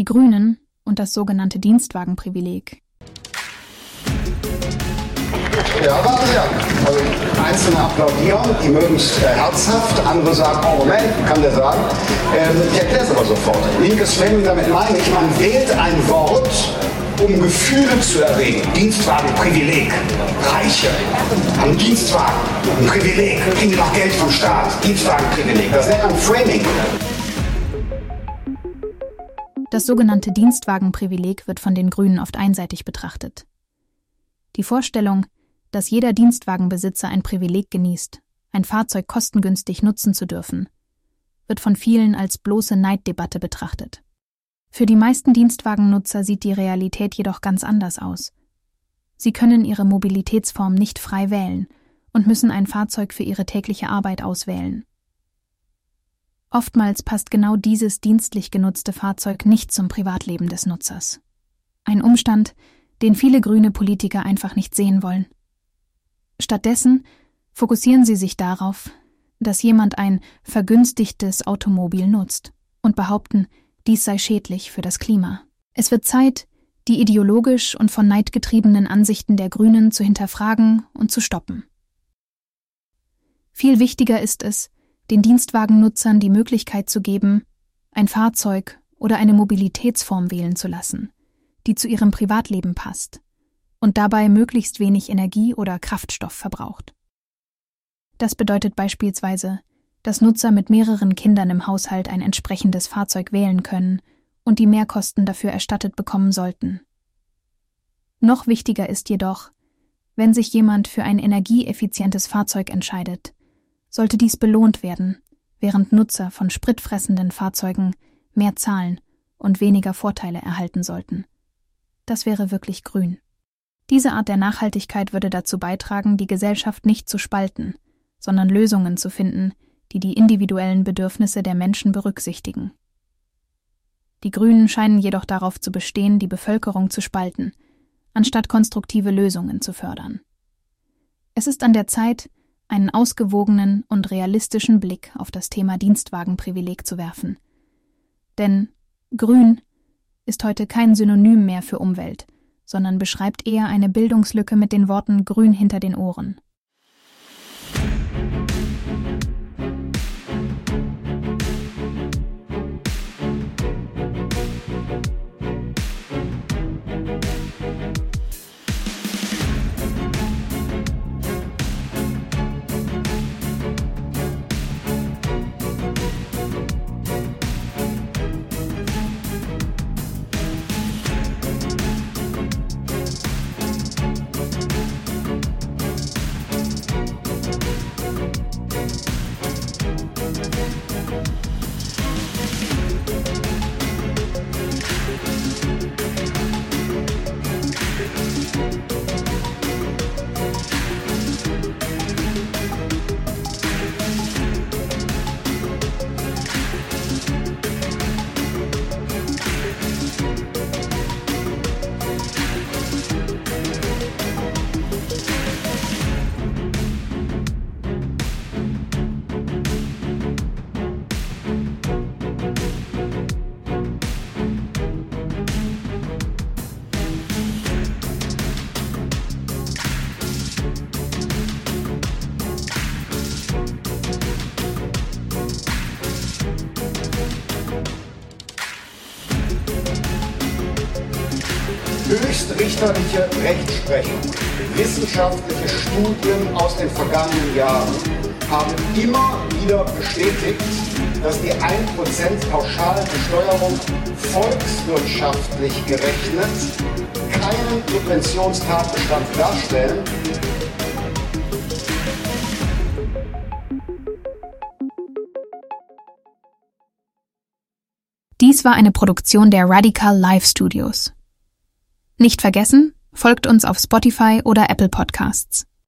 Die Grünen und das sogenannte Dienstwagenprivileg. Ja, warten Sie ab. Also Einzelne applaudieren, die mögen es äh, herzhaft, andere sagen, oh Moment, kann der sagen. Ähm, ich erkläre es aber sofort. Linkes Framing, damit meine ich, man wählt ein Wort, um Gefühle zu erregen. Dienstwagen, Privileg. Reiche haben Dienstwagen, ein Privileg, kriegen noch Geld vom Staat. Dienstwagen, Privileg. Das nennt man Framing. Das sogenannte Dienstwagenprivileg wird von den Grünen oft einseitig betrachtet. Die Vorstellung, dass jeder Dienstwagenbesitzer ein Privileg genießt, ein Fahrzeug kostengünstig nutzen zu dürfen, wird von vielen als bloße Neiddebatte betrachtet. Für die meisten Dienstwagennutzer sieht die Realität jedoch ganz anders aus. Sie können ihre Mobilitätsform nicht frei wählen und müssen ein Fahrzeug für ihre tägliche Arbeit auswählen. Oftmals passt genau dieses dienstlich genutzte Fahrzeug nicht zum Privatleben des Nutzers. Ein Umstand, den viele grüne Politiker einfach nicht sehen wollen. Stattdessen fokussieren sie sich darauf, dass jemand ein vergünstigtes Automobil nutzt und behaupten, dies sei schädlich für das Klima. Es wird Zeit, die ideologisch und von Neid getriebenen Ansichten der Grünen zu hinterfragen und zu stoppen. Viel wichtiger ist es, den Dienstwagennutzern die Möglichkeit zu geben, ein Fahrzeug oder eine Mobilitätsform wählen zu lassen, die zu ihrem Privatleben passt und dabei möglichst wenig Energie oder Kraftstoff verbraucht. Das bedeutet beispielsweise, dass Nutzer mit mehreren Kindern im Haushalt ein entsprechendes Fahrzeug wählen können und die Mehrkosten dafür erstattet bekommen sollten. Noch wichtiger ist jedoch, wenn sich jemand für ein energieeffizientes Fahrzeug entscheidet, sollte dies belohnt werden, während Nutzer von spritfressenden Fahrzeugen mehr zahlen und weniger Vorteile erhalten sollten. Das wäre wirklich grün. Diese Art der Nachhaltigkeit würde dazu beitragen, die Gesellschaft nicht zu spalten, sondern Lösungen zu finden, die die individuellen Bedürfnisse der Menschen berücksichtigen. Die Grünen scheinen jedoch darauf zu bestehen, die Bevölkerung zu spalten, anstatt konstruktive Lösungen zu fördern. Es ist an der Zeit, einen ausgewogenen und realistischen Blick auf das Thema Dienstwagenprivileg zu werfen. Denn grün ist heute kein Synonym mehr für Umwelt, sondern beschreibt eher eine Bildungslücke mit den Worten grün hinter den Ohren. Höchstrichterliche Rechtsprechung, wissenschaftliche Studien aus den vergangenen Jahren haben immer wieder bestätigt, dass die 1% Pauschalbesteuerung volkswirtschaftlich gerechnet keinen Subventionstatbestand darstellen. Dies war eine Produktion der Radical Live Studios. Nicht vergessen, folgt uns auf Spotify oder Apple Podcasts.